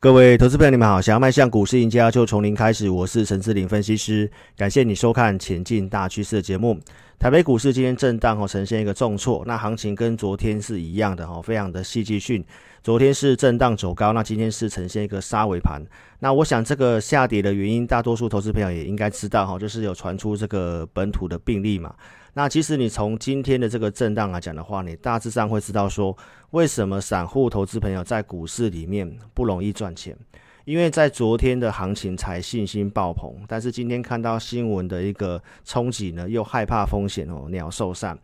各位投资朋友，你们好！想要迈向股市赢家，就从零开始。我是陈志霖分析师，感谢你收看《前进大趋势》的节目。台北股市今天震荡哦，呈现一个重挫，那行情跟昨天是一样的哦，非常的戏剧性。昨天是震荡走高，那今天是呈现一个杀尾盘。那我想这个下跌的原因，大多数投资朋友也应该知道哈，就是有传出这个本土的病例嘛。那其实你从今天的这个震荡来讲的话，你大致上会知道说，为什么散户投资朋友在股市里面不容易赚钱？因为在昨天的行情才信心爆棚，但是今天看到新闻的一个冲击呢，又害怕风险哦，鸟兽散。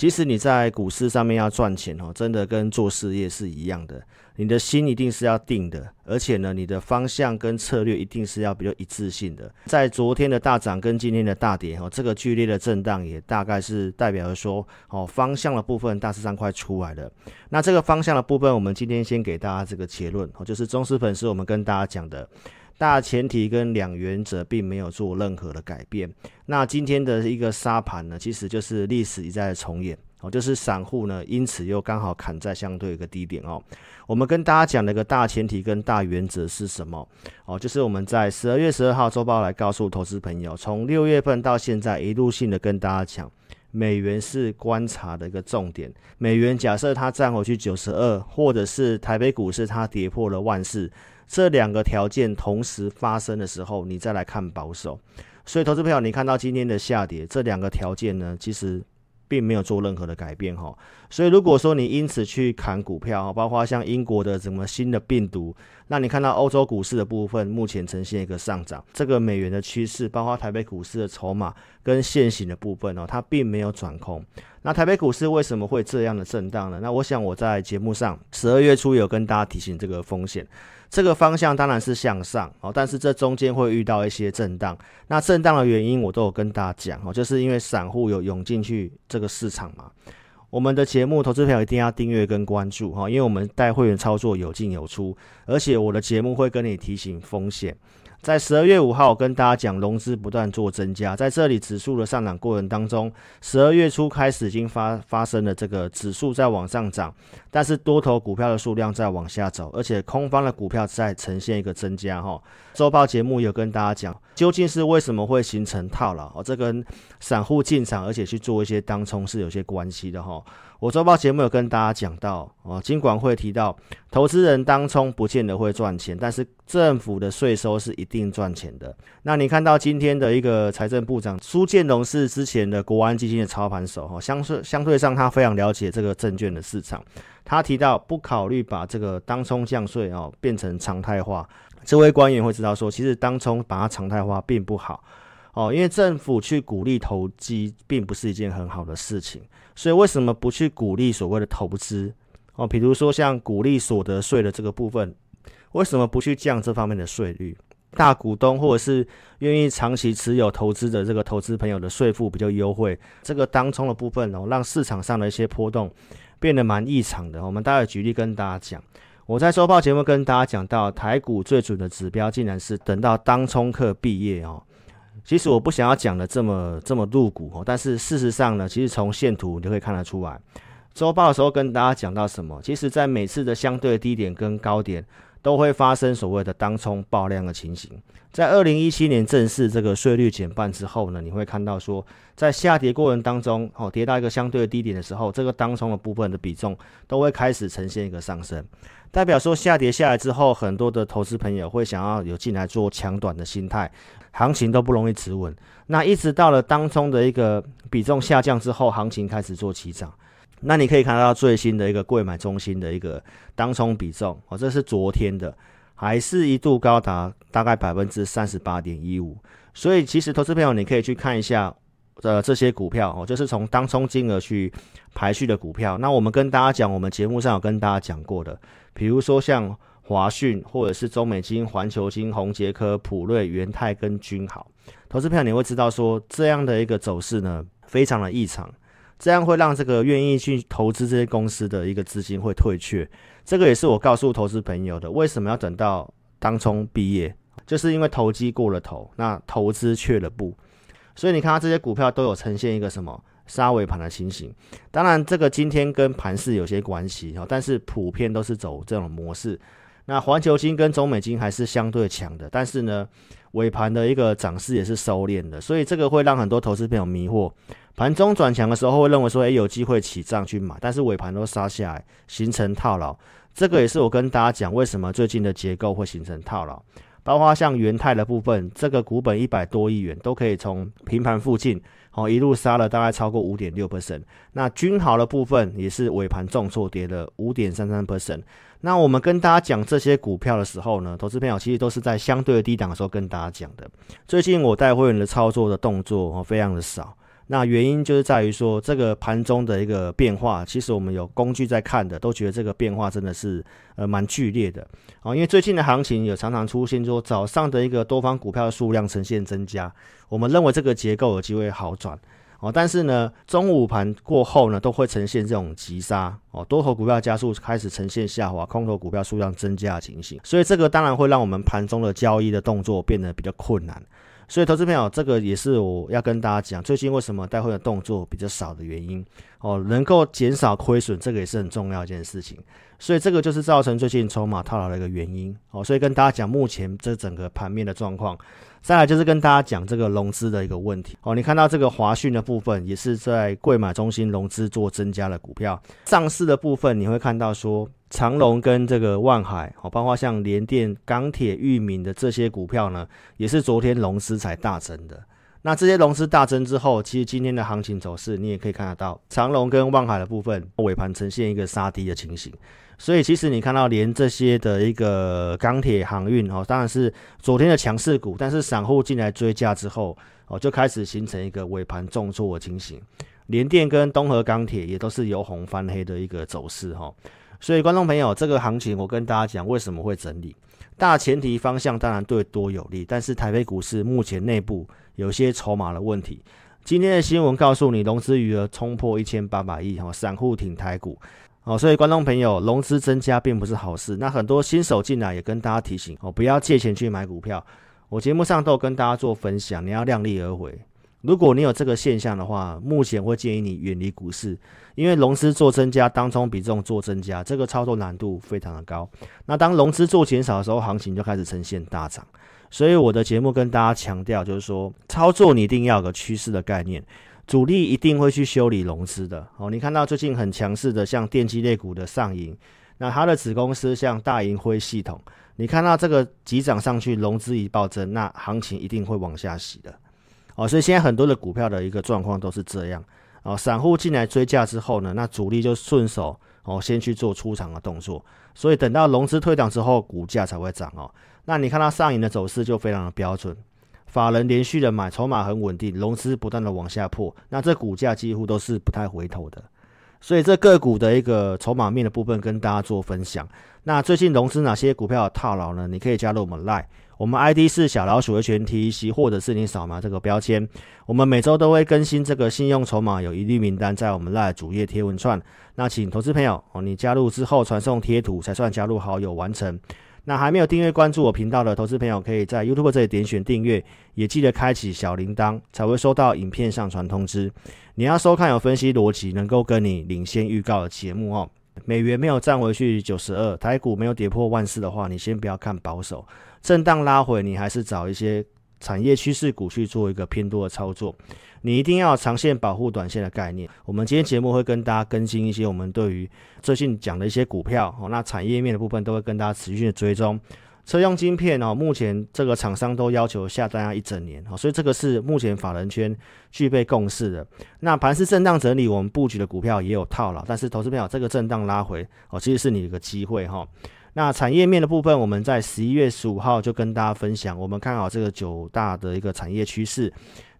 其实你在股市上面要赚钱哦，真的跟做事业是一样的，你的心一定是要定的，而且呢，你的方向跟策略一定是要比较一致性的。在昨天的大涨跟今天的大跌哦，这个剧烈的震荡也大概是代表着说哦，方向的部分大致上快出来了。那这个方向的部分，我们今天先给大家这个结论哦，就是忠实粉丝我们跟大家讲的。大前提跟两原则并没有做任何的改变。那今天的一个沙盘呢，其实就是历史一再的重演哦，就是散户呢，因此又刚好砍在相对一个低点哦。我们跟大家讲的一个大前提跟大原则是什么哦？就是我们在十二月十二号周报来告诉投资朋友，从六月份到现在一路性的跟大家讲，美元是观察的一个重点。美元假设它站回去九十二，或者是台北股市它跌破了万四。这两个条件同时发生的时候，你再来看保守。所以，投资朋友，你看到今天的下跌，这两个条件呢，其实并没有做任何的改变哈。所以，如果说你因此去砍股票，包括像英国的什么新的病毒，那你看到欧洲股市的部分目前呈现一个上涨，这个美元的趋势，包括台北股市的筹码跟现行的部分哦，它并没有转空。那台北股市为什么会这样的震荡呢？那我想我在节目上十二月初有跟大家提醒这个风险。这个方向当然是向上哦，但是这中间会遇到一些震荡。那震荡的原因我都有跟大家讲哦，就是因为散户有涌进去这个市场嘛。我们的节目投资票一定要订阅跟关注哈，因为我们带会员操作有进有出，而且我的节目会跟你提醒风险。在十二月五号，跟大家讲，融资不断做增加，在这里指数的上涨过程当中，十二月初开始已经发发生了这个指数在往上涨，但是多头股票的数量在往下走，而且空方的股票在呈现一个增加哈。周报节目有跟大家讲，究竟是为什么会形成套牢？哦，这跟散户进场而且去做一些当冲是有些关系的哈。我周报节目有跟大家讲到，哦，金管会提到，投资人当冲不见得会赚钱，但是政府的税收是一定赚钱的。那你看到今天的一个财政部长苏建荣是之前的国安基金的操盘手，哈，相对相对上他非常了解这个证券的市场。他提到不考虑把这个当冲降税哦变成常态化，这位官员会知道说，其实当冲把它常态化并不好。哦，因为政府去鼓励投机，并不是一件很好的事情，所以为什么不去鼓励所谓的投资？哦，比如说像鼓励所得税的这个部分，为什么不去降这方面的税率？大股东或者是愿意长期持有投资的这个投资朋友的税负比较优惠，这个当冲的部分哦，让市场上的一些波动变得蛮异常的。我们待会举例跟大家讲，我在周报节目跟大家讲到，台股最准的指标，竟然是等到当冲客毕业哦。其实我不想要讲的这么这么露骨哦，但是事实上呢，其实从线图你就可以看得出来。周报的时候跟大家讲到什么？其实，在每次的相对低点跟高点，都会发生所谓的当冲爆量的情形。在二零一七年正式这个税率减半之后呢，你会看到说，在下跌过程当中，哦，跌到一个相对的低点的时候，这个当冲的部分的比重都会开始呈现一个上升，代表说下跌下来之后，很多的投资朋友会想要有进来做强短的心态。行情都不容易止稳，那一直到了当冲的一个比重下降之后，行情开始做起涨。那你可以看到最新的一个柜买中心的一个当冲比重哦，这是昨天的，还是一度高达大概百分之三十八点一五。所以其实投资朋友你可以去看一下，呃，这些股票哦，就是从当冲金额去排序的股票。那我们跟大家讲，我们节目上有跟大家讲过的，比如说像。华讯或者是中美金、环球金、宏捷科、普瑞、元泰跟君豪，投资票你会知道说，这样的一个走势呢，非常的异常，这样会让这个愿意去投资这些公司的一个资金会退却。这个也是我告诉投资朋友的，为什么要等到当冲毕业，就是因为投机过了头，那投资却了步。所以你看它这些股票都有呈现一个什么杀尾盘的情形。当然，这个今天跟盘势有些关系哈，但是普遍都是走这种模式。那环球金跟中美金还是相对强的，但是呢，尾盘的一个涨势也是收敛的，所以这个会让很多投资朋友迷惑。盘中转强的时候会认为说，诶，有机会起涨去买，但是尾盘都杀下来，形成套牢。这个也是我跟大家讲，为什么最近的结构会形成套牢。包括像元泰的部分，这个股本一百多亿元，都可以从平盘附近，哦，一路杀了大概超过五点六 percent。那君豪的部分也是尾盘重挫，跌了五点三三 percent。那我们跟大家讲这些股票的时候呢，投资朋友其实都是在相对低档的时候跟大家讲的。最近我带会员的操作的动作哦，非常的少。那原因就是在于说，这个盘中的一个变化，其实我们有工具在看的，都觉得这个变化真的是呃蛮剧烈的啊。因为最近的行情有常常出现说，早上的一个多方股票的数量呈现增加，我们认为这个结构有机会好转哦。但是呢，中午盘过后呢，都会呈现这种急杀哦，多头股票加速开始呈现下滑，空头股票数量增加的情形，所以这个当然会让我们盘中的交易的动作变得比较困难。所以，投资朋友，这个也是我要跟大家讲，最近为什么带会的动作比较少的原因哦，能够减少亏损，这个也是很重要一件事情。所以，这个就是造成最近筹码套牢的一个原因哦。所以，跟大家讲目前这整个盘面的状况。再来就是跟大家讲这个融资的一个问题哦。你看到这个华讯的部分，也是在贵买中心融资做增加的股票。上市的部分，你会看到说。长隆跟这个万海，哦，包括像联电、钢铁、裕民的这些股票呢，也是昨天融资才大增的。那这些融资大增之后，其实今天的行情走势，你也可以看得到，长隆跟望海的部分尾盘呈现一个杀低的情形。所以其实你看到连这些的一个钢铁航运，哦，当然是昨天的强势股，但是散户进来追加之后，哦，就开始形成一个尾盘重挫的情形。联电跟东河钢铁也都是由红翻黑的一个走势，哈。所以，观众朋友，这个行情我跟大家讲，为什么会整理？大前提方向当然对多有利，但是台北股市目前内部有些筹码的问题。今天的新闻告诉你，融资余额冲破一千八百亿，哈，散户挺台股，哦，所以观众朋友，融资增加并不是好事。那很多新手进来也跟大家提醒，哦，不要借钱去买股票。我节目上都有跟大家做分享，你要量力而为。如果你有这个现象的话，目前会建议你远离股市，因为融资做增加，当冲比重做增加，这个操作难度非常的高。那当融资做减少的时候，行情就开始呈现大涨。所以我的节目跟大家强调，就是说操作你一定要有个趋势的概念，主力一定会去修理融资的。哦，你看到最近很强势的像电机类股的上银，那它的子公司像大银辉系统，你看到这个急涨上去，融资一暴增，那行情一定会往下洗的。哦，所以现在很多的股票的一个状况都是这样。哦，散户进来追价之后呢，那主力就顺手哦，先去做出场的动作。所以等到融资退场之后，股价才会涨哦。那你看到上影的走势就非常的标准，法人连续的买，筹码很稳定，融资不断的往下破，那这股价几乎都是不太回头的。所以这个股的一个筹码面的部分跟大家做分享。那最近融资哪些股票套牢呢？你可以加入我们 Line。我们 ID 是小老鼠的全 T C，或者是你扫码这个标签，我们每周都会更新这个信用筹码有疑虑名单在我们那主页贴文串。那请投资朋友哦，你加入之后传送贴图才算加入好友完成。那还没有订阅关注我频道的投资朋友，可以在 YouTube 这里点选订阅，也记得开启小铃铛，才会收到影片上传通知。你要收看有分析逻辑，能够跟你领先预告的节目哦。美元没有站回去九十二，台股没有跌破万四的话，你先不要看保守。震荡拉回，你还是找一些产业趋势股去做一个偏多的操作。你一定要长线保护短线的概念。我们今天节目会跟大家更新一些我们对于最近讲的一些股票哦，那产业面的部分都会跟大家持续的追踪。车用晶片哦，目前这个厂商都要求下单要一整年哦，所以这个是目前法人圈具备共识的。那盘是震荡整理，我们布局的股票也有套牢，但是投资票这个震荡拉回哦，其实是你一个机会哈。那产业面的部分，我们在十一月十五号就跟大家分享，我们看好这个九大的一个产业趋势。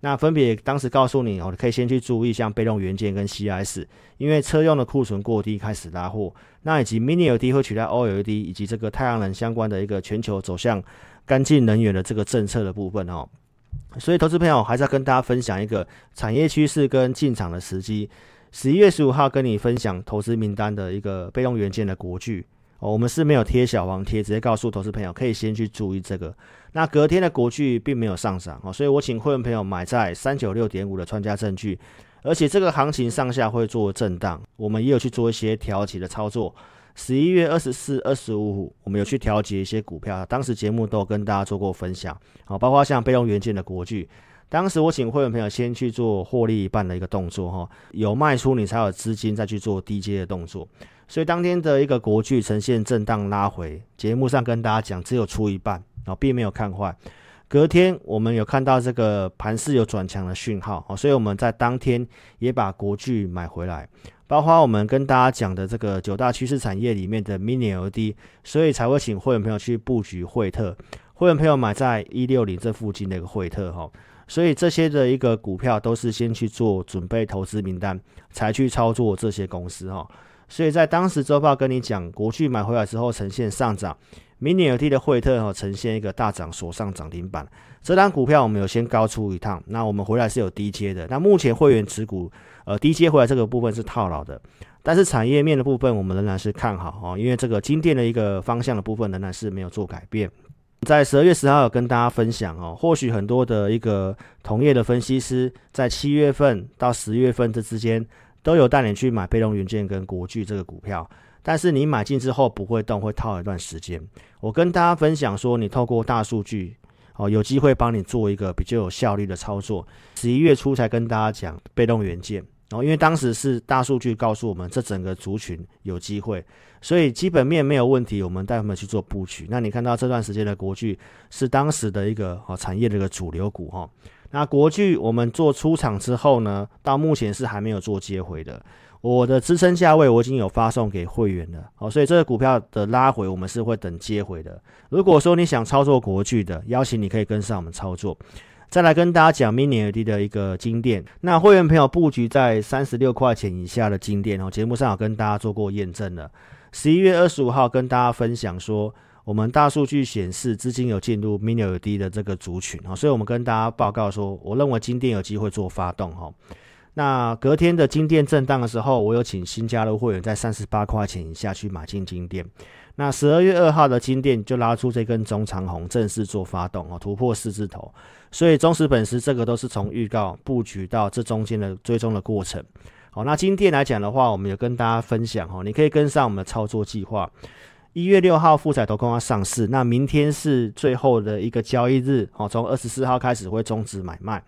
那分别当时告诉你，哦，可以先去注意像被动元件跟 CIS，因为车用的库存过低开始拉货。那以及 Mini LED 会取代 OLED，以及这个太阳能相关的一个全球走向干净能源的这个政策的部分哦。所以投资朋友还是要跟大家分享一个产业趋势跟进场的时机。十一月十五号跟你分享投资名单的一个被动元件的国巨。哦，我们是没有贴小黄贴，直接告诉投资朋友可以先去注意这个。那隔天的国巨并没有上涨哦，所以我请会员朋友买在三九六点五的穿价证据，而且这个行情上下会做震荡，我们也有去做一些调节的操作。十一月二十四、二十五，我们有去调节一些股票，当时节目都有跟大家做过分享，好，包括像备用元件的国巨，当时我请会员朋友先去做获利一半的一个动作，哈，有卖出你才有资金再去做低阶的动作，所以当天的一个国巨呈现震荡拉回，节目上跟大家讲只有出一半，啊，并没有看坏。隔天我们有看到这个盘势有转强的讯号，哦，所以我们在当天也把国巨买回来。包括我们跟大家讲的这个九大趋势产业里面的 Mini LED，所以才会请会员朋友去布局惠特，会员朋友买在一六零这附近的一个惠特哈，所以这些的一个股票都是先去做准备投资名单，才去操作这些公司哈，所以在当时周报跟你讲，国巨买回来之后呈现上涨，Mini LED 的惠特哈呈现一个大涨，锁上涨停板，这单股票我们有先高出一趟，那我们回来是有低接的，那目前会员持股。呃，低接回来这个部分是套牢的，但是产业面的部分我们仍然是看好哦，因为这个晶电的一个方向的部分仍然是没有做改变。在十二月十号有跟大家分享哦，或许很多的一个同业的分析师在七月份到十月份这之间都有带你去买被动元件跟国巨这个股票，但是你买进之后不会动，会套一段时间。我跟大家分享说，你透过大数据。哦，有机会帮你做一个比较有效率的操作。十一月初才跟大家讲被动元件，然哦，因为当时是大数据告诉我们这整个族群有机会，所以基本面没有问题，我们带他们去做布局。那你看到这段时间的国巨是当时的一个哦产业的一个主流股哈。那国巨我们做出场之后呢，到目前是还没有做接回的。我的支撑价位我已经有发送给会员了，好，所以这个股票的拉回我们是会等接回的。如果说你想操作国巨的，邀请你可以跟上我们操作。再来跟大家讲 Mini LED 的一个金电，那会员朋友布局在三十六块钱以下的金电哦，节目上有跟大家做过验证了。十一月二十五号跟大家分享说，我们大数据显示资金有进入 Mini LED 的这个族群啊，所以我们跟大家报告说，我认为金电有机会做发动哈。那隔天的金电震荡的时候，我有请新加入会员在三十八块钱以下去买进金电。那十二月二号的金电就拉出这根中长红，正式做发动哦，突破四字头。所以忠实粉丝这个都是从预告布局到这中间的追踪的过程。好，那金电来讲的话，我们有跟大家分享哦，你可以跟上我们的操作计划。一月六号富采投控要上市，那明天是最后的一个交易日哦，从二十四号开始会终止买卖。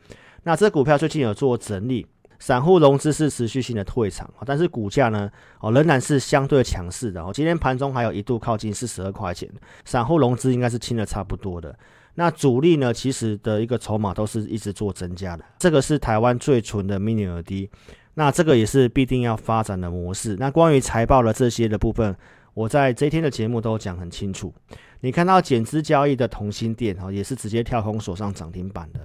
那这股票最近有做整理。散户融资是持续性的退场，但是股价呢，哦仍然是相对强势的哦。今天盘中还有一度靠近四十二块钱，散户融资应该是清的差不多的。那主力呢，其实的一个筹码都是一直做增加的。这个是台湾最纯的 Mini LED，那这个也是必定要发展的模式。那关于财报的这些的部分，我在这一天的节目都讲很清楚。你看到减资交易的同心店哦，也是直接跳空锁上涨停板的。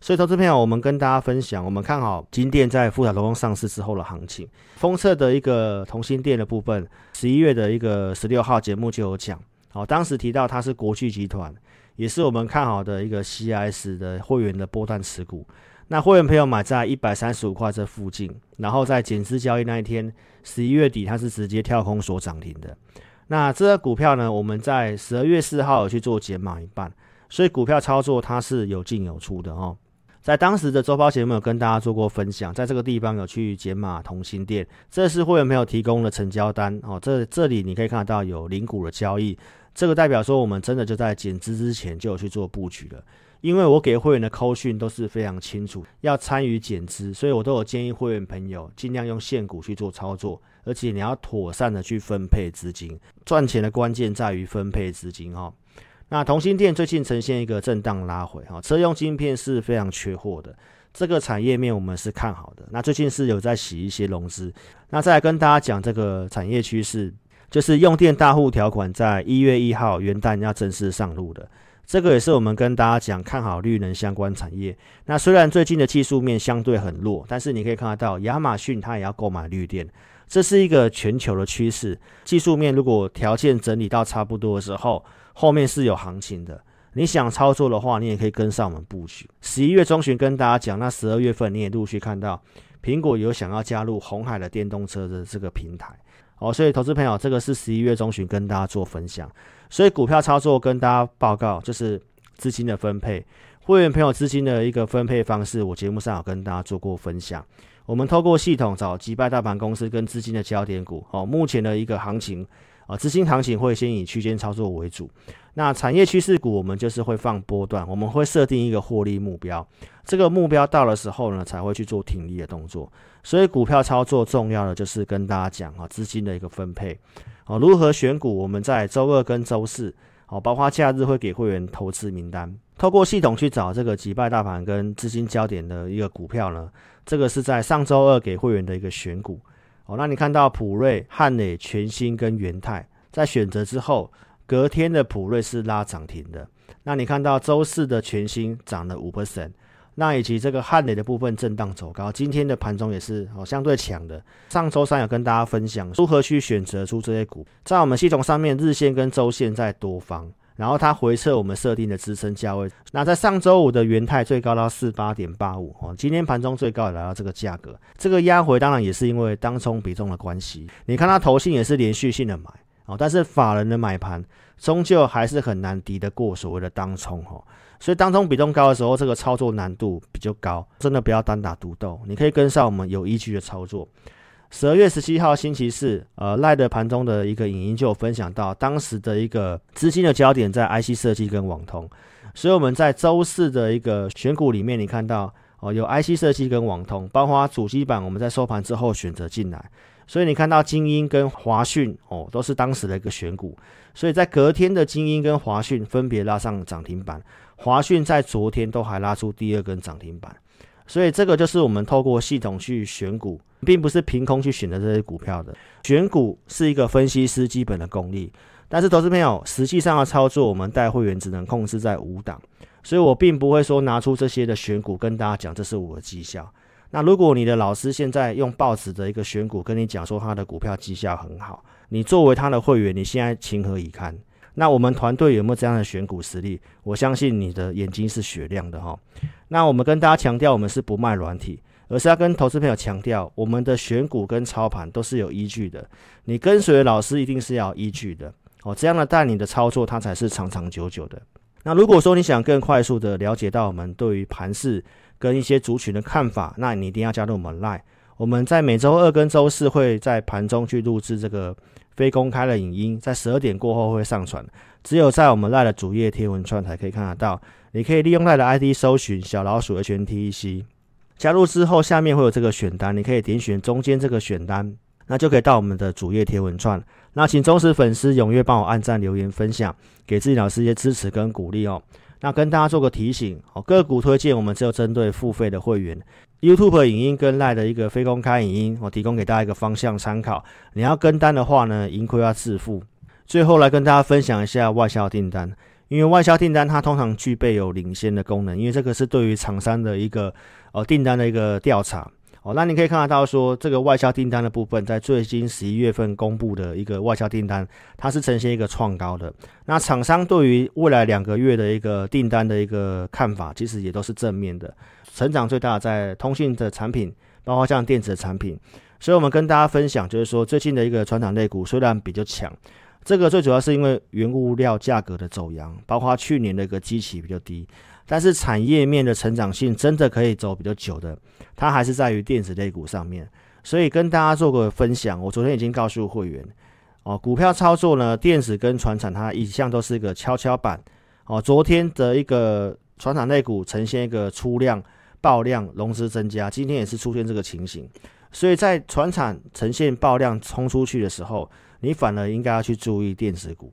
所以，投资朋友，我们跟大家分享，我们看好金店在富采投控上市之后的行情。封测的一个同心店的部分，十一月的一个十六号节目就有讲，好，当时提到它是国巨集团，也是我们看好的一个 CIS 的会员的波段持股。那会员朋友买在一百三十五块这附近，然后在减资交易那一天，十一月底它是直接跳空锁涨停的。那这个股票呢，我们在十二月四号有去做减码一半，所以股票操作它是有进有出的哦。在当时的周报节目有跟大家做过分享，在这个地方有去减码同心店，这是会员朋友提供的成交单哦。这这里你可以看得到有零股的交易，这个代表说我们真的就在减资之前就有去做布局了。因为我给会员的扣讯都是非常清楚，要参与减资，所以我都有建议会员朋友尽量用现股去做操作，而且你要妥善的去分配资金，赚钱的关键在于分配资金哦。那同心店最近呈现一个震荡拉回，哈，车用晶片是非常缺货的，这个产业面我们是看好的。那最近是有在洗一些融资，那再来跟大家讲这个产业趋势，就是用电大户条款在一月一号元旦要正式上路的，这个也是我们跟大家讲看好绿能相关产业。那虽然最近的技术面相对很弱，但是你可以看得到亚马逊它也要购买绿电，这是一个全球的趋势。技术面如果条件整理到差不多的时候，后面是有行情的，你想操作的话，你也可以跟上我们布局。十一月中旬跟大家讲，那十二月份你也陆续看到苹果有想要加入红海的电动车的这个平台，哦，所以投资朋友，这个是十一月中旬跟大家做分享。所以股票操作跟大家报告，就是资金的分配，会员朋友资金的一个分配方式，我节目上有跟大家做过分享。我们透过系统找击败大盘公司跟资金的焦点股，哦，目前的一个行情。啊，资金行情会先以区间操作为主。那产业趋势股我们就是会放波段，我们会设定一个获利目标，这个目标到的时候呢，才会去做停利的动作。所以股票操作重要的就是跟大家讲啊，资金的一个分配，啊，如何选股，我们在周二跟周四，哦，包括假日会给会员投资名单，透过系统去找这个击败大盘跟资金焦点的一个股票呢，这个是在上周二给会员的一个选股。哦，那你看到普瑞、汉磊、全新跟元泰在选择之后，隔天的普瑞是拉涨停的。那你看到周四的全新涨了五 percent，那以及这个汉磊的部分震荡走高，今天的盘中也是哦相对强的。上周三有跟大家分享如何去选择出这些股，在我们系统上面日线跟周线在多方。然后它回撤我们设定的支撑价位，那在上周五的元泰最高到四八点八五哦，今天盘中最高也来到这个价格，这个压回当然也是因为当冲比重的关系。你看它投信也是连续性的买哦，但是法人的买盘终究还是很难敌得过所谓的当冲哦，所以当冲比重高的时候，这个操作难度比较高，真的不要单打独斗，你可以跟上我们有依据的操作。十二月十七号星期四，呃，赖的盘中的一个影音就有分享到，当时的一个资金的焦点在 IC 设计跟网通，所以我们在周四的一个选股里面，你看到哦，有 IC 设计跟网通，包括主机板，我们在收盘之后选择进来，所以你看到精英跟华讯哦，都是当时的一个选股，所以在隔天的精英跟华讯分别拉上涨停板，华讯在昨天都还拉出第二根涨停板。所以这个就是我们透过系统去选股，并不是凭空去选择这些股票的。选股是一个分析师基本的功力，但是投资朋友实际上的操作，我们带会员只能控制在五档，所以我并不会说拿出这些的选股跟大家讲，这是我的绩效。那如果你的老师现在用报纸的一个选股跟你讲说他的股票绩效很好，你作为他的会员，你现在情何以堪？那我们团队有没有这样的选股实力？我相信你的眼睛是雪亮的哈。那我们跟大家强调，我们是不卖软体，而是要跟投资朋友强调，我们的选股跟操盘都是有依据的。你跟随老师一定是要有依据的哦，这样的带领的操作，它才是长长久久的。那如果说你想更快速的了解到我们对于盘势跟一些族群的看法，那你一定要加入我们 Line。我们在每周二跟周四会在盘中去录制这个。非公开的影音在十二点过后会上传，只有在我们赖的主页贴文串才可以看得到。你可以利用赖的 ID 搜寻小老鼠 HNTEC，加入之后下面会有这个选单，你可以点选中间这个选单，那就可以到我们的主页贴文串。那请忠实粉丝踊跃帮我按赞、留言、分享，给自己老师一些支持跟鼓励哦。那跟大家做个提醒哦，个股推荐我们只有针对付费的会员。YouTube 影音跟 Line 的一个非公开影音，我提供给大家一个方向参考。你要跟单的话呢，盈亏要自负。最后来跟大家分享一下外销订单，因为外销订单它通常具备有领先的功能，因为这个是对于厂商的一个呃订单的一个调查。哦，那你可以看得到说，这个外销订单的部分，在最近十一月份公布的一个外销订单，它是呈现一个创高的。那厂商对于未来两个月的一个订单的一个看法，其实也都是正面的。成长最大在通讯的产品，包括像电子的产品。所以我们跟大家分享，就是说最近的一个船厂类股虽然比较强，这个最主要是因为原物料价格的走扬，包括去年的一个基期比较低。但是产业面的成长性真的可以走比较久的，它还是在于电子类股上面。所以跟大家做个分享，我昨天已经告诉会员，哦，股票操作呢，电子跟船厂它一向都是一个跷跷板。哦，昨天的一个船厂类股呈现一个出量爆量融资增加，今天也是出现这个情形。所以在船产呈现爆量冲出去的时候，你反而应该要去注意电子股。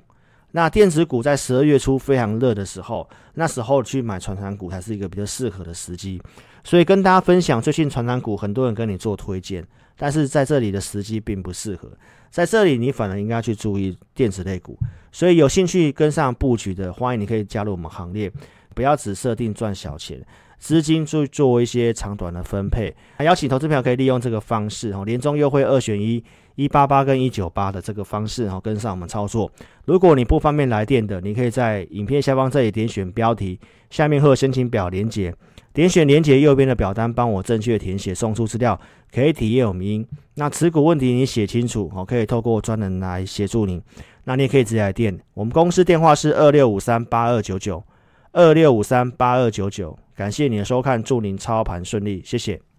那电子股在十二月初非常热的时候，那时候去买船产股才是一个比较适合的时机。所以跟大家分享，最近船产股很多人跟你做推荐，但是在这里的时机并不适合。在这里你反而应该去注意电子类股。所以有兴趣跟上布局的，欢迎你可以加入我们行列，不要只设定赚小钱。资金就做一些长短的分配，邀请投资朋友可以利用这个方式哦，年终优惠二选一，一八八跟一九八的这个方式哦，跟上我们操作。如果你不方便来电的，你可以在影片下方这里点选标题，下面会有申请表连接，点选连接右边的表单，帮我正确填写送出资料，可以体验我们音。那持股问题你写清楚哦，可以透过专人来协助你。那你也可以直接来电，我们公司电话是二六五三八二九九二六五三八二九九。感谢你的收看，祝您操盘顺利，谢谢。